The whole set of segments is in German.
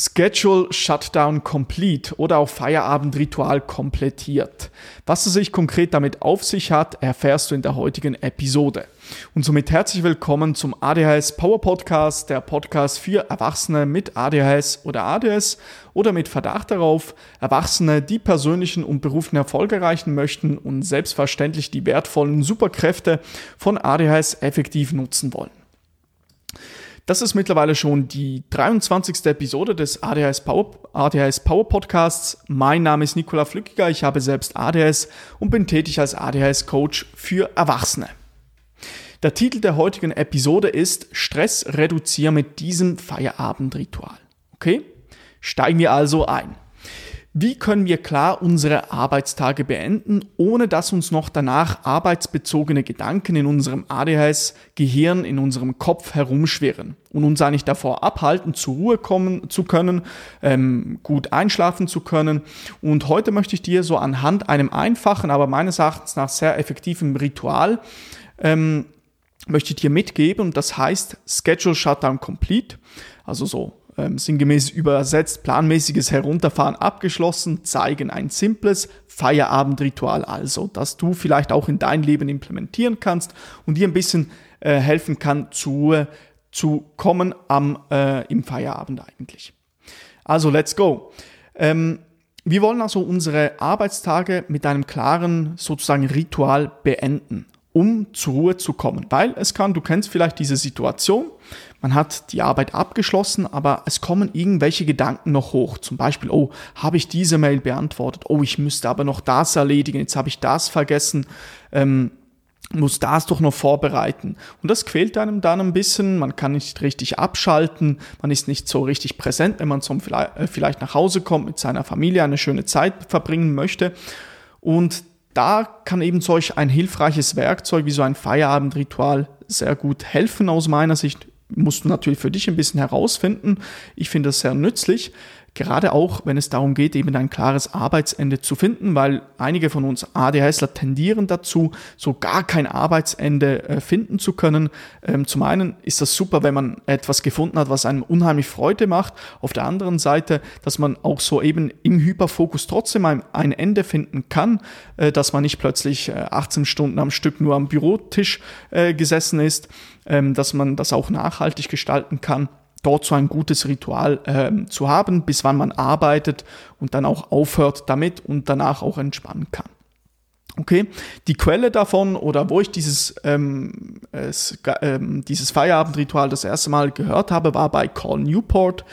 Schedule Shutdown Complete oder auch Feierabendritual komplettiert. Was es sich konkret damit auf sich hat, erfährst du in der heutigen Episode. Und somit herzlich willkommen zum ADHS Power Podcast, der Podcast für Erwachsene mit ADHS oder ADS oder mit Verdacht darauf, Erwachsene, die persönlichen und beruflichen Erfolg erreichen möchten und selbstverständlich die wertvollen Superkräfte von ADHS effektiv nutzen wollen. Das ist mittlerweile schon die 23. Episode des ADHS Power, ADHS Power Podcasts. Mein Name ist Nikola Flückiger, ich habe selbst ADHS und bin tätig als ADHS Coach für Erwachsene. Der Titel der heutigen Episode ist Stress reduzieren mit diesem Feierabendritual. Okay? Steigen wir also ein. Wie können wir klar unsere Arbeitstage beenden, ohne dass uns noch danach arbeitsbezogene Gedanken in unserem ADHS-Gehirn, in unserem Kopf herumschwirren und uns eigentlich davor abhalten, zur Ruhe kommen zu können, ähm, gut einschlafen zu können. Und heute möchte ich dir so anhand einem einfachen, aber meines Erachtens nach sehr effektiven Ritual ähm, möchte ich dir mitgeben und das heißt Schedule Shutdown Complete, also so ähm, sinngemäß übersetzt, planmäßiges Herunterfahren abgeschlossen, zeigen ein simples Feierabendritual also, das du vielleicht auch in dein Leben implementieren kannst und dir ein bisschen äh, helfen kann, zu, zu kommen am, äh, im Feierabend eigentlich. Also, let's go. Ähm, wir wollen also unsere Arbeitstage mit einem klaren sozusagen Ritual beenden um zur Ruhe zu kommen. Weil es kann, du kennst vielleicht diese Situation, man hat die Arbeit abgeschlossen, aber es kommen irgendwelche Gedanken noch hoch. Zum Beispiel, oh, habe ich diese Mail beantwortet? Oh, ich müsste aber noch das erledigen, jetzt habe ich das vergessen. Ähm, muss das doch noch vorbereiten. Und das quält einem dann ein bisschen, man kann nicht richtig abschalten, man ist nicht so richtig präsent, wenn man zum, äh, vielleicht nach Hause kommt, mit seiner Familie eine schöne Zeit verbringen möchte. Und da kann eben solch ein hilfreiches Werkzeug wie so ein Feierabendritual sehr gut helfen aus meiner Sicht. Musst du natürlich für dich ein bisschen herausfinden. Ich finde das sehr nützlich. Gerade auch, wenn es darum geht, eben ein klares Arbeitsende zu finden, weil einige von uns ADHSler tendieren dazu, so gar kein Arbeitsende äh, finden zu können. Ähm, zum einen ist das super, wenn man etwas gefunden hat, was einem unheimlich Freude macht. Auf der anderen Seite, dass man auch so eben im Hyperfokus trotzdem ein, Ende finden kann, äh, dass man nicht plötzlich äh, 18 Stunden am Stück nur am Bürotisch äh, gesessen ist, ähm, dass man das auch nachhaltig gestalten kann dort so ein gutes Ritual äh, zu haben, bis wann man arbeitet und dann auch aufhört damit und danach auch entspannen kann. Okay, die Quelle davon oder wo ich dieses, ähm, es, ähm, dieses Feierabendritual das erste Mal gehört habe, war bei Call Newport.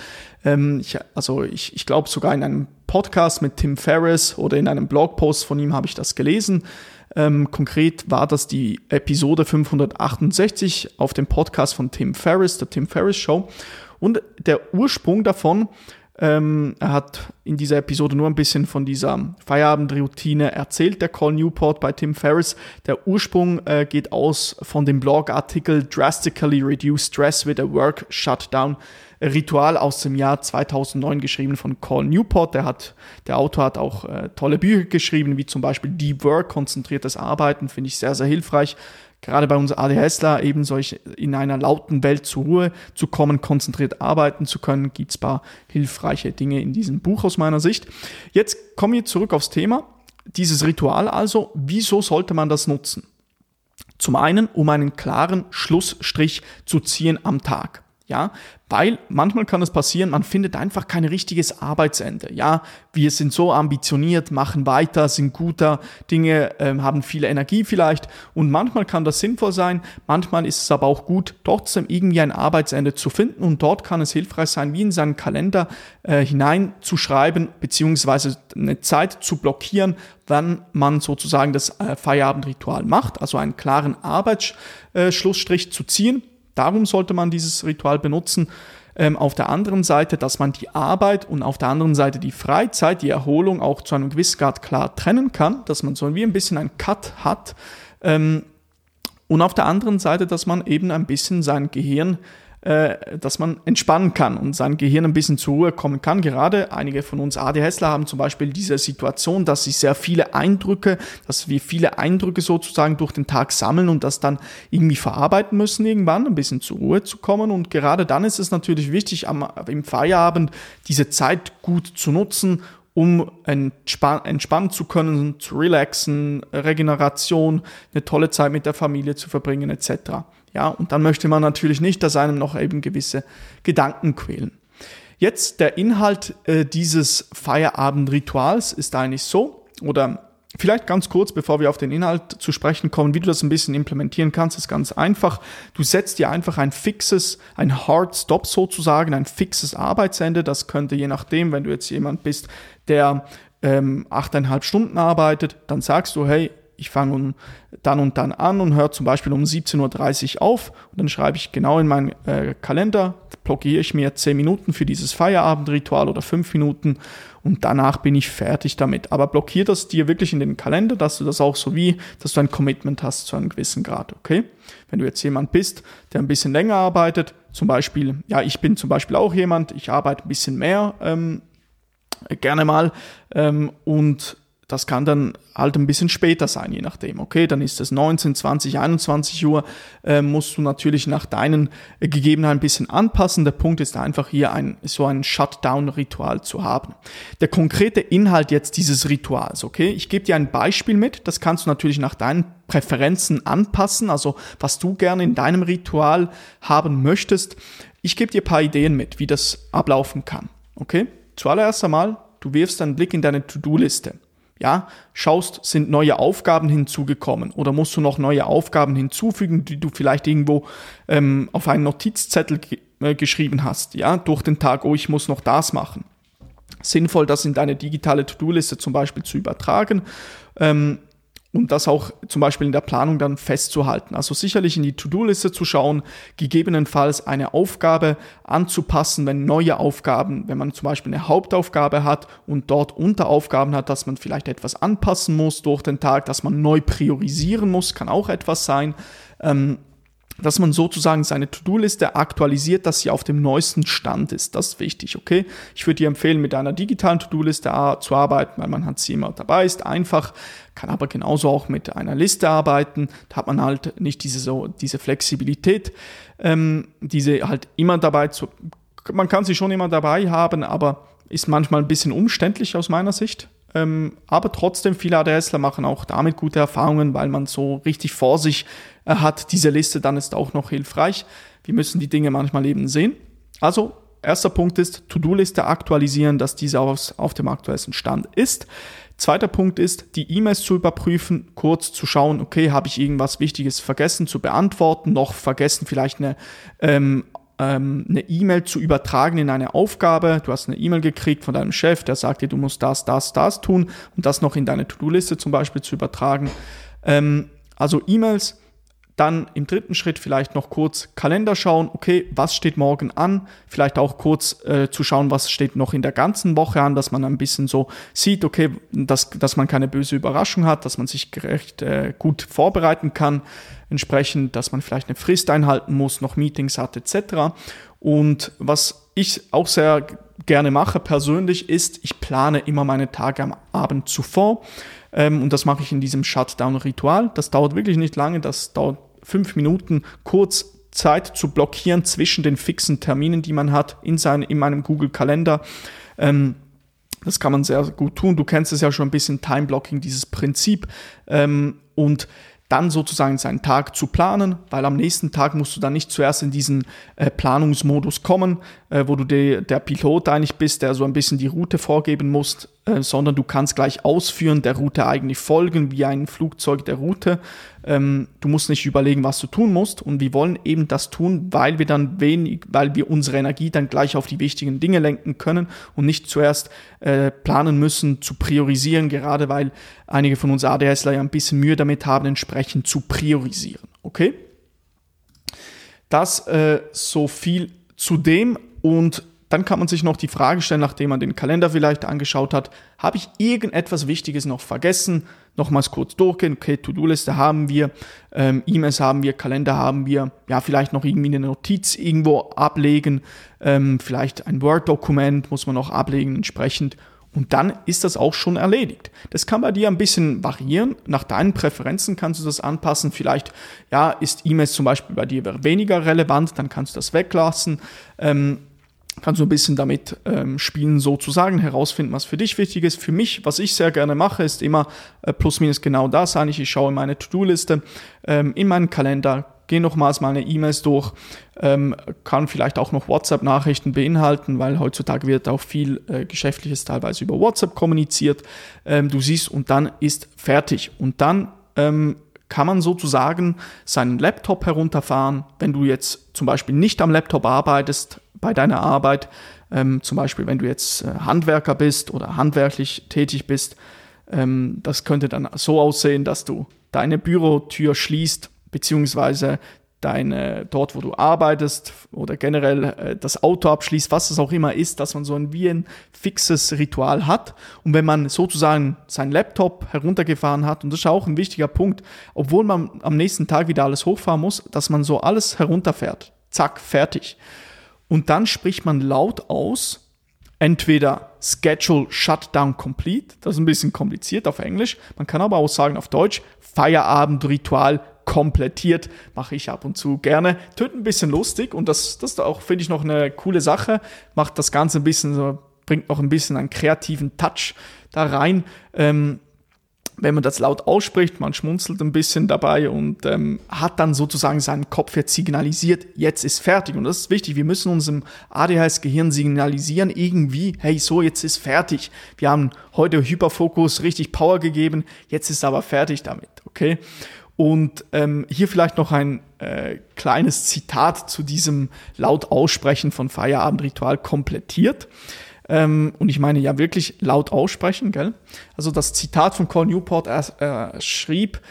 Ähm, ich, also ich, ich glaube sogar in einem Podcast mit Tim Ferriss oder in einem Blogpost von ihm habe ich das gelesen. Ähm, konkret war das die Episode 568 auf dem Podcast von Tim Ferriss, der Tim Ferriss Show. Und der Ursprung davon, ähm, er hat in dieser Episode nur ein bisschen von dieser Feierabendroutine erzählt, der Call Newport bei Tim Ferriss. Der Ursprung äh, geht aus von dem Blogartikel Drastically Reduce Stress with a Work Shutdown Ritual aus dem Jahr 2009 geschrieben von Call Newport. Der, hat, der Autor hat auch äh, tolle Bücher geschrieben, wie zum Beispiel Deep Work, konzentriertes Arbeiten, finde ich sehr, sehr hilfreich. Gerade bei uns ADHSler eben solch in einer lauten Welt zur Ruhe zu kommen, konzentriert arbeiten zu können, gibt es paar hilfreiche Dinge in diesem Buch aus meiner Sicht. Jetzt kommen wir zurück aufs Thema. Dieses Ritual also, wieso sollte man das nutzen? Zum einen, um einen klaren Schlussstrich zu ziehen am Tag. Ja, weil manchmal kann es passieren, man findet einfach kein richtiges Arbeitsende. Ja, wir sind so ambitioniert, machen weiter, sind guter Dinge, ähm, haben viel Energie vielleicht. Und manchmal kann das sinnvoll sein, manchmal ist es aber auch gut, trotzdem irgendwie ein Arbeitsende zu finden. Und dort kann es hilfreich sein, wie in seinen Kalender äh, hineinzuschreiben, beziehungsweise eine Zeit zu blockieren, wann man sozusagen das äh, Feierabendritual macht, also einen klaren Arbeitsschlussstrich zu ziehen Darum sollte man dieses Ritual benutzen. Ähm, auf der anderen Seite, dass man die Arbeit und auf der anderen Seite die Freizeit, die Erholung auch zu einem gewissen Grad klar trennen kann, dass man so wie ein bisschen einen Cut hat. Ähm, und auf der anderen Seite, dass man eben ein bisschen sein Gehirn äh, dass man entspannen kann und sein Gehirn ein bisschen zur Ruhe kommen kann. Gerade einige von uns ADHSler haben zum Beispiel diese Situation, dass sie sehr viele Eindrücke, dass wir viele Eindrücke sozusagen durch den Tag sammeln und das dann irgendwie verarbeiten müssen irgendwann, ein bisschen zur Ruhe zu kommen. Und gerade dann ist es natürlich wichtig, am, im Feierabend diese Zeit gut zu nutzen, um entspan entspannen zu können, zu relaxen, Regeneration, eine tolle Zeit mit der Familie zu verbringen etc. Ja, und dann möchte man natürlich nicht, dass einem noch eben gewisse Gedanken quälen. Jetzt der Inhalt äh, dieses Feierabendrituals ist eigentlich so, oder Vielleicht ganz kurz, bevor wir auf den Inhalt zu sprechen kommen, wie du das ein bisschen implementieren kannst, ist ganz einfach. Du setzt dir einfach ein fixes, ein Hard Stop sozusagen, ein fixes Arbeitsende. Das könnte je nachdem, wenn du jetzt jemand bist, der ähm, achteinhalb Stunden arbeitet, dann sagst du, hey, ich fange dann und dann an und höre zum Beispiel um 17.30 Uhr auf und dann schreibe ich genau in meinen äh, Kalender, blockiere ich mir 10 Minuten für dieses Feierabendritual oder 5 Minuten und danach bin ich fertig damit. Aber blockier das dir wirklich in den Kalender, dass du das auch so wie, dass du ein Commitment hast zu einem gewissen Grad, okay? Wenn du jetzt jemand bist, der ein bisschen länger arbeitet, zum Beispiel, ja, ich bin zum Beispiel auch jemand, ich arbeite ein bisschen mehr ähm, gerne mal ähm, und das kann dann halt ein bisschen später sein, je nachdem. Okay, dann ist es 19, 20, 21 Uhr, äh, musst du natürlich nach deinen äh, Gegebenheiten ein bisschen anpassen. Der Punkt ist einfach hier ein, so ein Shutdown-Ritual zu haben. Der konkrete Inhalt jetzt dieses Rituals, okay, ich gebe dir ein Beispiel mit, das kannst du natürlich nach deinen Präferenzen anpassen, also was du gerne in deinem Ritual haben möchtest. Ich gebe dir ein paar Ideen mit, wie das ablaufen kann, okay? Zuallererst einmal, du wirfst einen Blick in deine To-Do-Liste. Ja, schaust, sind neue Aufgaben hinzugekommen oder musst du noch neue Aufgaben hinzufügen, die du vielleicht irgendwo ähm, auf einen Notizzettel äh, geschrieben hast, ja, durch den Tag, oh, ich muss noch das machen. Sinnvoll, das in deine digitale To-Do-Liste zum Beispiel zu übertragen. Ähm, und das auch zum Beispiel in der Planung dann festzuhalten. Also sicherlich in die To-Do-Liste zu schauen, gegebenenfalls eine Aufgabe anzupassen, wenn neue Aufgaben, wenn man zum Beispiel eine Hauptaufgabe hat und dort Unteraufgaben hat, dass man vielleicht etwas anpassen muss durch den Tag, dass man neu priorisieren muss, kann auch etwas sein. Ähm, dass man sozusagen seine To-Do-Liste aktualisiert, dass sie auf dem neuesten Stand ist. Das ist wichtig, okay? Ich würde dir empfehlen, mit einer digitalen To-Do-Liste zu arbeiten, weil man hat sie immer dabei, ist einfach, kann aber genauso auch mit einer Liste arbeiten. Da hat man halt nicht diese, so, diese Flexibilität, ähm, diese halt immer dabei zu, man kann sie schon immer dabei haben, aber ist manchmal ein bisschen umständlich aus meiner Sicht. Ähm, aber trotzdem, viele ADSler machen auch damit gute Erfahrungen, weil man so richtig vor sich äh, hat. Diese Liste dann ist auch noch hilfreich. Wir müssen die Dinge manchmal eben sehen. Also, erster Punkt ist, To-Do-Liste aktualisieren, dass diese auf, auf dem aktuellsten Stand ist. Zweiter Punkt ist, die E-Mails zu überprüfen, kurz zu schauen, okay, habe ich irgendwas Wichtiges vergessen zu beantworten, noch vergessen vielleicht eine ähm, ähm, eine E-Mail zu übertragen in eine Aufgabe. Du hast eine E-Mail gekriegt von deinem Chef, der sagt dir, du musst das, das, das tun und das noch in deine To-Do-Liste zum Beispiel zu übertragen. Ähm, also E-Mails dann im dritten Schritt vielleicht noch kurz Kalender schauen, okay, was steht morgen an? Vielleicht auch kurz äh, zu schauen, was steht noch in der ganzen Woche an, dass man ein bisschen so sieht, okay, dass, dass man keine böse Überraschung hat, dass man sich recht äh, gut vorbereiten kann, entsprechend, dass man vielleicht eine Frist einhalten muss, noch Meetings hat etc. Und was ich auch sehr gerne mache persönlich ist, ich plane immer meine Tage am Abend zuvor. Ähm, und das mache ich in diesem Shutdown-Ritual. Das dauert wirklich nicht lange, das dauert fünf Minuten kurz Zeit zu blockieren zwischen den fixen Terminen, die man hat in, sein, in meinem Google-Kalender. Ähm, das kann man sehr gut tun. Du kennst es ja schon ein bisschen Time-Blocking, dieses Prinzip. Ähm, und dann sozusagen seinen Tag zu planen, weil am nächsten Tag musst du dann nicht zuerst in diesen äh, Planungsmodus kommen, äh, wo du de, der Pilot eigentlich bist, der so ein bisschen die Route vorgeben muss, äh, sondern du kannst gleich ausführen, der Route eigentlich folgen, wie ein Flugzeug der Route. Ähm, du musst nicht überlegen, was du tun musst und wir wollen eben das tun, weil wir dann wenig, weil wir unsere Energie dann gleich auf die wichtigen Dinge lenken können und nicht zuerst äh, planen müssen, zu priorisieren, gerade weil einige von uns ADSler ja ein bisschen Mühe damit haben, entsprechend zu priorisieren. Okay? Das äh, so viel zu dem und dann kann man sich noch die Frage stellen, nachdem man den Kalender vielleicht angeschaut hat, habe ich irgendetwas Wichtiges noch vergessen? Nochmals kurz durchgehen, okay, To-Do-Liste haben wir, ähm, E-Mails haben wir, Kalender haben wir, ja, vielleicht noch irgendwie eine Notiz irgendwo ablegen, ähm, vielleicht ein Word-Dokument muss man noch ablegen entsprechend. Und dann ist das auch schon erledigt. Das kann bei dir ein bisschen variieren. Nach deinen Präferenzen kannst du das anpassen. Vielleicht, ja, ist E-Mails zum Beispiel bei dir weniger relevant, dann kannst du das weglassen. Ähm, kannst du ein bisschen damit ähm, spielen, sozusagen, herausfinden, was für dich wichtig ist. Für mich, was ich sehr gerne mache, ist immer äh, plus minus genau das eigentlich. Ich schaue meine To-Do-Liste ähm, in meinen Kalender, gehe nochmals meine E-Mails durch, ähm, kann vielleicht auch noch WhatsApp-Nachrichten beinhalten, weil heutzutage wird auch viel äh, Geschäftliches teilweise über WhatsApp kommuniziert. Ähm, du siehst, und dann ist fertig. Und dann ähm, kann man sozusagen seinen Laptop herunterfahren. Wenn du jetzt zum Beispiel nicht am Laptop arbeitest, bei deiner Arbeit. Ähm, zum Beispiel, wenn du jetzt äh, Handwerker bist oder handwerklich tätig bist. Ähm, das könnte dann so aussehen, dass du deine Bürotür schließt, beziehungsweise deine, dort, wo du arbeitest oder generell äh, das Auto abschließt, was es auch immer ist, dass man so ein wie ein fixes Ritual hat. Und wenn man sozusagen seinen Laptop heruntergefahren hat, und das ist auch ein wichtiger Punkt, obwohl man am nächsten Tag wieder alles hochfahren muss, dass man so alles herunterfährt. Zack, fertig. Und dann spricht man laut aus, entweder Schedule Shutdown Complete, das ist ein bisschen kompliziert auf Englisch, man kann aber auch sagen auf Deutsch, Feierabendritual komplettiert, mache ich ab und zu gerne. Tönt ein bisschen lustig und das, das ist auch, finde ich, noch eine coole Sache, macht das Ganze ein bisschen bringt noch ein bisschen einen kreativen Touch da rein. Ähm, wenn man das laut ausspricht, man schmunzelt ein bisschen dabei und ähm, hat dann sozusagen seinen Kopf jetzt signalisiert, jetzt ist fertig. Und das ist wichtig, wir müssen unserem ADHS-Gehirn signalisieren, irgendwie, hey, so, jetzt ist fertig. Wir haben heute Hyperfokus richtig Power gegeben, jetzt ist aber fertig damit, okay? Und ähm, hier vielleicht noch ein äh, kleines Zitat zu diesem laut Aussprechen von Feierabendritual komplettiert. Ähm, und ich meine ja wirklich laut aussprechen, gell? Also das Zitat von Cole Newport, er äh, schrieb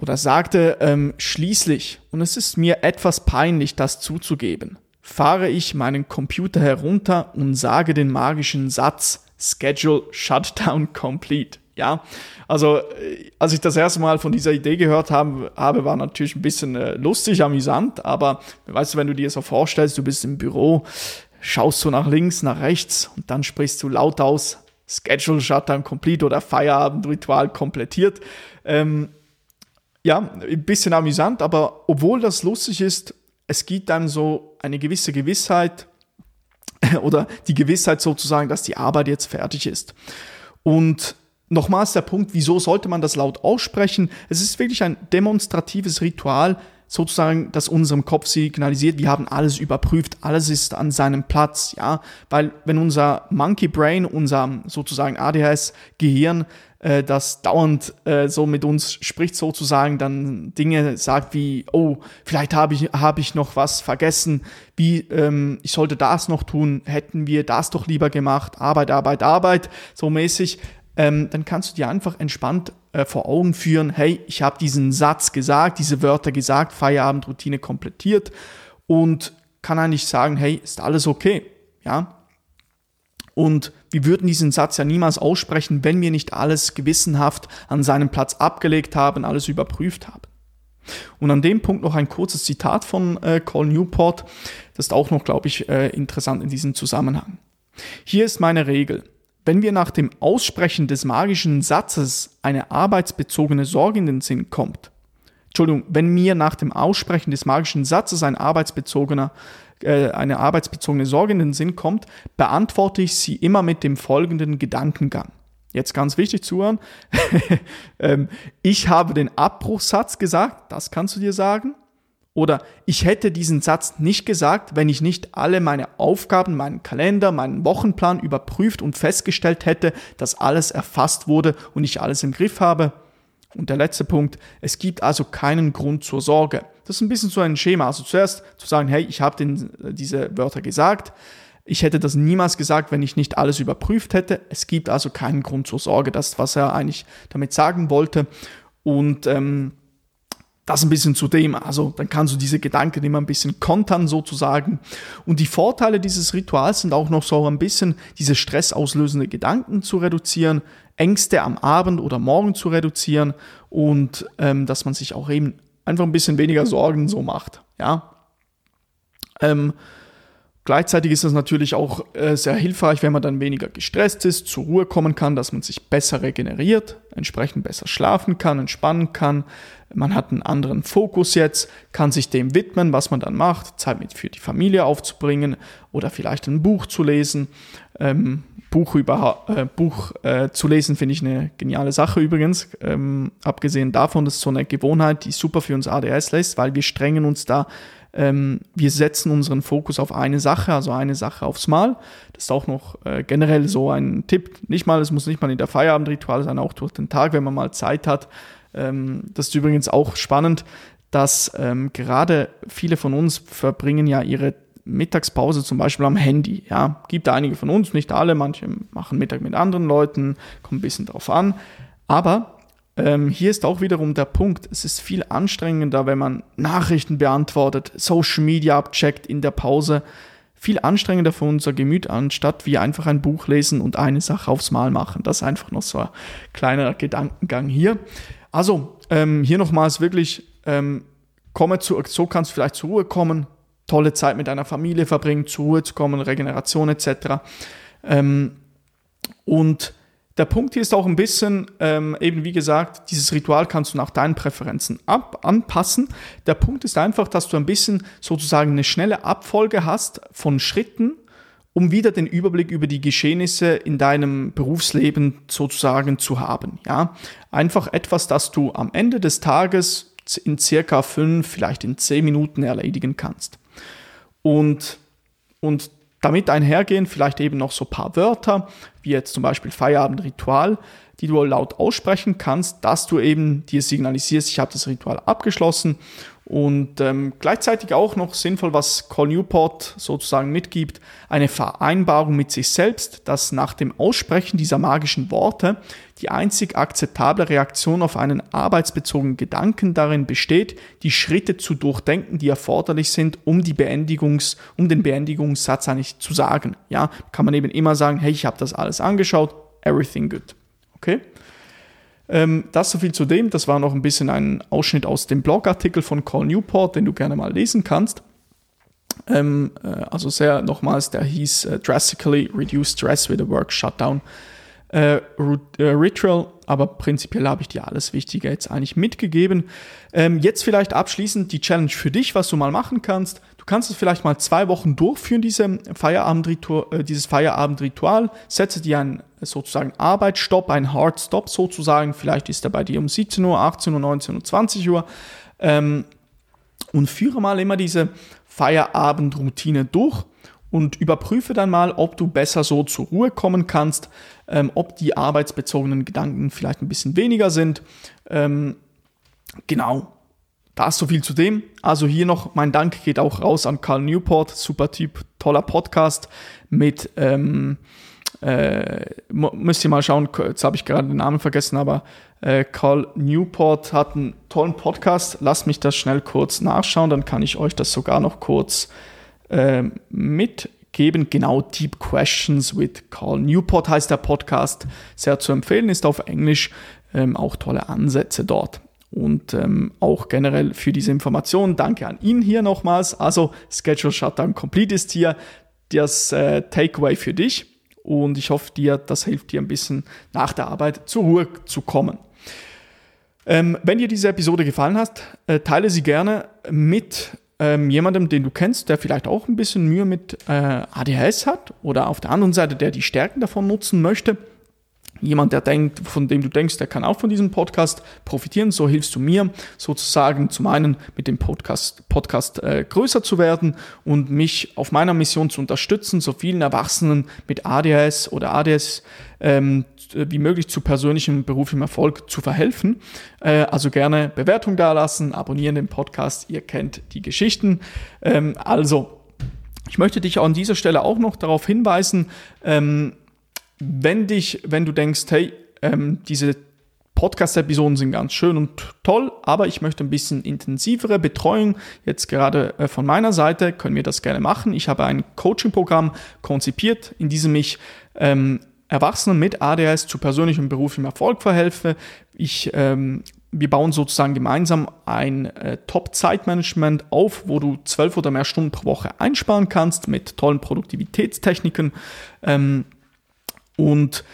oder sagte, ähm, schließlich, und es ist mir etwas peinlich, das zuzugeben, fahre ich meinen Computer herunter und sage den magischen Satz, Schedule Shutdown Complete. Ja, also äh, als ich das erste Mal von dieser Idee gehört habe, war natürlich ein bisschen äh, lustig, amüsant, aber weißt du, wenn du dir so vorstellst, du bist im Büro, schaust so nach links, nach rechts und dann sprichst du laut aus, Schedule Shutdown Complete oder Feierabendritual komplettiert. Ähm, ja, ein bisschen amüsant, aber obwohl das lustig ist, es gibt dann so eine gewisse Gewissheit oder die Gewissheit sozusagen, dass die Arbeit jetzt fertig ist. Und nochmals der Punkt, wieso sollte man das laut aussprechen? Es ist wirklich ein demonstratives Ritual, sozusagen, das unserem Kopf signalisiert, wir haben alles überprüft, alles ist an seinem Platz, ja, weil wenn unser Monkey Brain, unser sozusagen ADHS-Gehirn, äh, das dauernd äh, so mit uns spricht sozusagen, dann Dinge sagt wie, oh, vielleicht habe ich, hab ich noch was vergessen, wie, ähm, ich sollte das noch tun, hätten wir das doch lieber gemacht, Arbeit, Arbeit, Arbeit, so mäßig, ähm, dann kannst du dir einfach entspannt äh, vor Augen führen, hey, ich habe diesen Satz gesagt, diese Wörter gesagt, Feierabendroutine komplettiert und kann eigentlich sagen, hey, ist alles okay, ja? Und wir würden diesen Satz ja niemals aussprechen, wenn wir nicht alles gewissenhaft an seinem Platz abgelegt haben, alles überprüft haben. Und an dem Punkt noch ein kurzes Zitat von äh, Cole Newport, das ist auch noch, glaube ich, äh, interessant in diesem Zusammenhang. Hier ist meine Regel. Wenn wir nach dem Aussprechen des magischen Satzes eine arbeitsbezogene Sorge in den Sinn kommt, Entschuldigung, wenn mir nach dem Aussprechen des magischen Satzes ein arbeitsbezogener, äh, eine arbeitsbezogene Sorge in den Sinn kommt, beantworte ich sie immer mit dem folgenden Gedankengang. Jetzt ganz wichtig zuhören. ähm, ich habe den Abbruchsatz gesagt, das kannst du dir sagen. Oder ich hätte diesen Satz nicht gesagt, wenn ich nicht alle meine Aufgaben, meinen Kalender, meinen Wochenplan überprüft und festgestellt hätte, dass alles erfasst wurde und ich alles im Griff habe. Und der letzte Punkt, es gibt also keinen Grund zur Sorge. Das ist ein bisschen so ein Schema. Also zuerst zu sagen, hey, ich habe diese Wörter gesagt. Ich hätte das niemals gesagt, wenn ich nicht alles überprüft hätte. Es gibt also keinen Grund zur Sorge. Das ist, was er eigentlich damit sagen wollte. Und ähm, das ein bisschen zu dem. Also dann kannst du diese Gedanken immer ein bisschen kontern sozusagen. Und die Vorteile dieses Rituals sind auch noch so ein bisschen diese stressauslösende Gedanken zu reduzieren, Ängste am Abend oder Morgen zu reduzieren und ähm, dass man sich auch eben einfach ein bisschen weniger Sorgen so macht. Ja. Ähm, Gleichzeitig ist es natürlich auch äh, sehr hilfreich, wenn man dann weniger gestresst ist, zur Ruhe kommen kann, dass man sich besser regeneriert, entsprechend besser schlafen kann, entspannen kann. Man hat einen anderen Fokus jetzt, kann sich dem widmen, was man dann macht, Zeit mit für die Familie aufzubringen oder vielleicht ein Buch zu lesen. Ähm, Buch, über, äh, Buch äh, zu lesen finde ich eine geniale Sache übrigens. Ähm, abgesehen davon, das ist so eine Gewohnheit, die super für uns ADS lässt, weil wir strengen uns da ähm, wir setzen unseren Fokus auf eine Sache, also eine Sache aufs Mal. Das ist auch noch äh, generell so ein Tipp. Nicht mal, es muss nicht mal in der Feierabendritual sein, auch durch den Tag, wenn man mal Zeit hat. Ähm, das ist übrigens auch spannend, dass ähm, gerade viele von uns verbringen ja ihre Mittagspause zum Beispiel am Handy. Ja, gibt einige von uns, nicht alle, manche machen Mittag mit anderen Leuten, kommt ein bisschen drauf an. Aber ähm, hier ist auch wiederum der Punkt, es ist viel anstrengender, wenn man Nachrichten beantwortet, Social Media abcheckt in der Pause. Viel anstrengender für unser Gemüt, anstatt wir einfach ein Buch lesen und eine Sache aufs Mal machen. Das ist einfach noch so ein kleiner Gedankengang hier. Also, ähm, hier nochmals wirklich, ähm, komme zu, so kannst du vielleicht zur Ruhe kommen, tolle Zeit mit deiner Familie verbringen, zur Ruhe zu kommen, Regeneration etc. Ähm, und der Punkt hier ist auch ein bisschen, ähm, eben wie gesagt, dieses Ritual kannst du nach deinen Präferenzen ab anpassen. Der Punkt ist einfach, dass du ein bisschen sozusagen eine schnelle Abfolge hast von Schritten, um wieder den Überblick über die Geschehnisse in deinem Berufsleben sozusagen zu haben. Ja, einfach etwas, das du am Ende des Tages in circa fünf, vielleicht in zehn Minuten erledigen kannst. Und, und damit einhergehen vielleicht eben noch so ein paar Wörter, wie jetzt zum Beispiel Feierabendritual, die du laut aussprechen kannst, dass du eben dir signalisierst, ich habe das Ritual abgeschlossen und ähm, gleichzeitig auch noch sinnvoll, was Call Newport sozusagen mitgibt, eine Vereinbarung mit sich selbst, dass nach dem Aussprechen dieser magischen Worte die einzig akzeptable Reaktion auf einen arbeitsbezogenen Gedanken darin besteht, die Schritte zu durchdenken, die erforderlich sind, um die Beendigungs, um den Beendigungssatz eigentlich zu sagen. Ja, kann man eben immer sagen, hey, ich habe das alles angeschaut, everything good. Okay? Ähm, das so viel zu dem. Das war noch ein bisschen ein Ausschnitt aus dem Blogartikel von Call Newport, den du gerne mal lesen kannst. Ähm, äh, also sehr nochmals, der hieß äh, Drastically Reduce Stress with a Work Shutdown äh, äh, Ritual. Aber prinzipiell habe ich dir alles Wichtige jetzt eigentlich mitgegeben. Ähm, jetzt vielleicht abschließend die Challenge für dich, was du mal machen kannst. Du kannst es vielleicht mal zwei Wochen durchführen, diese Feierabendritual, äh, dieses Feierabendritual. Setze dir einen sozusagen Arbeitsstopp, einen Hard Stop sozusagen. Vielleicht ist er bei dir um 17 Uhr, 18 Uhr, 19 Uhr, 20 Uhr. Ähm, und führe mal immer diese Feierabendroutine durch und überprüfe dann mal, ob du besser so zur Ruhe kommen kannst, ähm, ob die arbeitsbezogenen Gedanken vielleicht ein bisschen weniger sind. Ähm, genau, da ist so viel zu dem. Also hier noch mein Dank geht auch raus an Carl Newport, super Typ, toller Podcast mit, ähm, äh, müsst ihr mal schauen, jetzt habe ich gerade den Namen vergessen, aber äh, Carl Newport hat einen tollen Podcast. Lasst mich das schnell kurz nachschauen, dann kann ich euch das sogar noch kurz äh, mitgeben. Genau, Deep Questions with Carl Newport heißt der Podcast. Sehr zu empfehlen, ist auf Englisch. Ähm, auch tolle Ansätze dort und ähm, auch generell für diese Informationen. Danke an ihn hier nochmals. Also Schedule Shutdown Complete ist hier das äh, Takeaway für dich und ich hoffe dir, das hilft dir ein bisschen nach der Arbeit zur Ruhe zu kommen. Ähm, wenn dir diese Episode gefallen hat, äh, teile sie gerne mit ähm, jemandem, den du kennst, der vielleicht auch ein bisschen Mühe mit äh, ADHS hat oder auf der anderen Seite, der die Stärken davon nutzen möchte jemand, der denkt, von dem du denkst, der kann auch von diesem Podcast profitieren. So hilfst du mir sozusagen zum einen mit dem Podcast, Podcast äh, größer zu werden und mich auf meiner Mission zu unterstützen, so vielen Erwachsenen mit ADHS oder ADS ähm, wie möglich zu persönlichem beruflichem Erfolg zu verhelfen. Äh, also gerne Bewertung dalassen, abonnieren den Podcast, ihr kennt die Geschichten. Ähm, also, ich möchte dich an dieser Stelle auch noch darauf hinweisen, ähm, wenn dich, wenn du denkst, hey, ähm, diese Podcast-Episoden sind ganz schön und toll, aber ich möchte ein bisschen intensivere Betreuung. Jetzt gerade äh, von meiner Seite können wir das gerne machen. Ich habe ein Coaching-Programm konzipiert, in diesem ich ähm, Erwachsenen mit ADHS zu persönlichem und beruflichem Erfolg verhelfe. Ich, ähm, wir bauen sozusagen gemeinsam ein äh, Top-Zeitmanagement auf, wo du zwölf oder mehr Stunden pro Woche einsparen kannst mit tollen Produktivitätstechniken. Ähm, und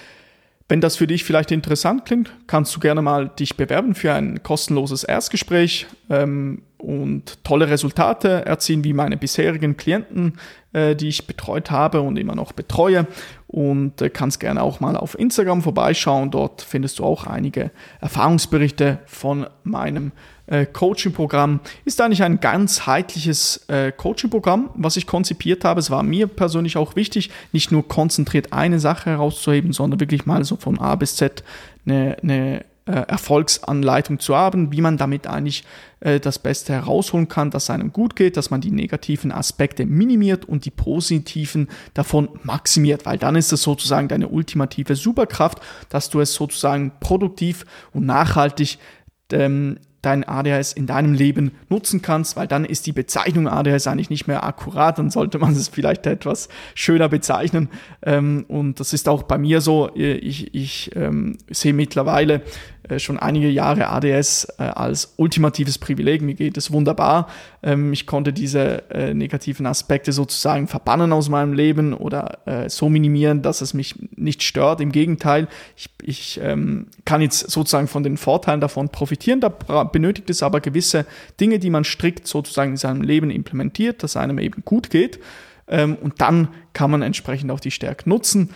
wenn das für dich vielleicht interessant klingt, kannst du gerne mal dich bewerben für ein kostenloses Erstgespräch ähm, und tolle Resultate erzielen, wie meine bisherigen Klienten, äh, die ich betreut habe und immer noch betreue. Und äh, kannst gerne auch mal auf Instagram vorbeischauen. Dort findest du auch einige Erfahrungsberichte von meinem äh, Coaching-Programm ist eigentlich ein ganzheitliches äh, Coaching-Programm, was ich konzipiert habe. Es war mir persönlich auch wichtig, nicht nur konzentriert eine Sache herauszuheben, sondern wirklich mal so von A bis Z eine, eine äh, Erfolgsanleitung zu haben, wie man damit eigentlich äh, das Beste herausholen kann, dass es einem gut geht, dass man die negativen Aspekte minimiert und die positiven davon maximiert, weil dann ist es sozusagen deine ultimative Superkraft, dass du es sozusagen produktiv und nachhaltig ähm, dein ADHS in deinem Leben nutzen kannst, weil dann ist die Bezeichnung ADHS eigentlich nicht mehr akkurat, dann sollte man es vielleicht etwas schöner bezeichnen. Ähm, und das ist auch bei mir so. Ich, ich ähm, sehe mittlerweile schon einige Jahre ADS äh, als ultimatives Privileg. Mir geht es wunderbar. Ähm, ich konnte diese äh, negativen Aspekte sozusagen verbannen aus meinem Leben oder so minimieren, dass es mich nicht stört. Im Gegenteil, ich, ich ähm, kann jetzt sozusagen von den Vorteilen davon profitieren. Da benötigt es aber gewisse Dinge, die man strikt sozusagen in seinem Leben implementiert, dass einem eben gut geht. Ähm, und dann kann man entsprechend auch die Stärke nutzen.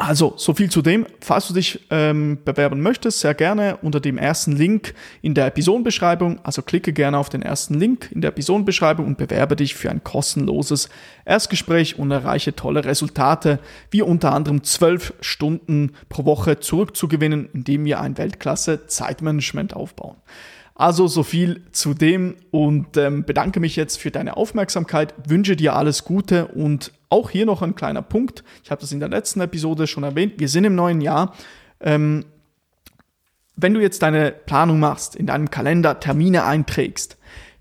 Also, so viel zu dem. Falls du dich ähm, bewerben möchtest, sehr gerne unter dem ersten Link in der Episodenbeschreibung. Also klicke gerne auf den ersten Link in der Episodenbeschreibung und bewerbe dich für ein kostenloses Erstgespräch und erreiche tolle Resultate, wie unter anderem zwölf Stunden pro Woche zurückzugewinnen, indem wir ein Weltklasse Zeitmanagement aufbauen. Also so viel zu dem und ähm, bedanke mich jetzt für deine Aufmerksamkeit, wünsche dir alles Gute und auch hier noch ein kleiner Punkt. Ich habe das in der letzten Episode schon erwähnt. Wir sind im neuen Jahr. Ähm, wenn du jetzt deine Planung machst, in deinem Kalender Termine einträgst,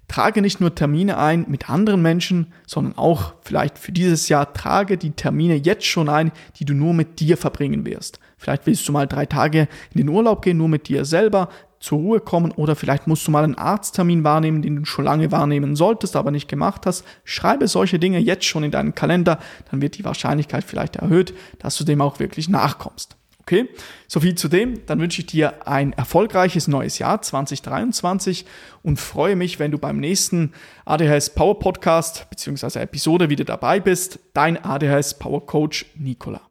trage nicht nur Termine ein mit anderen Menschen, sondern auch vielleicht für dieses Jahr trage die Termine jetzt schon ein, die du nur mit dir verbringen wirst. Vielleicht willst du mal drei Tage in den Urlaub gehen, nur mit dir selber zur Ruhe kommen oder vielleicht musst du mal einen Arzttermin wahrnehmen, den du schon lange wahrnehmen solltest, aber nicht gemacht hast. Schreibe solche Dinge jetzt schon in deinen Kalender, dann wird die Wahrscheinlichkeit vielleicht erhöht, dass du dem auch wirklich nachkommst. Okay, so viel zu dem. Dann wünsche ich dir ein erfolgreiches neues Jahr 2023 und freue mich, wenn du beim nächsten ADHS Power Podcast bzw. Episode wieder dabei bist. Dein ADHS Power Coach Nicola.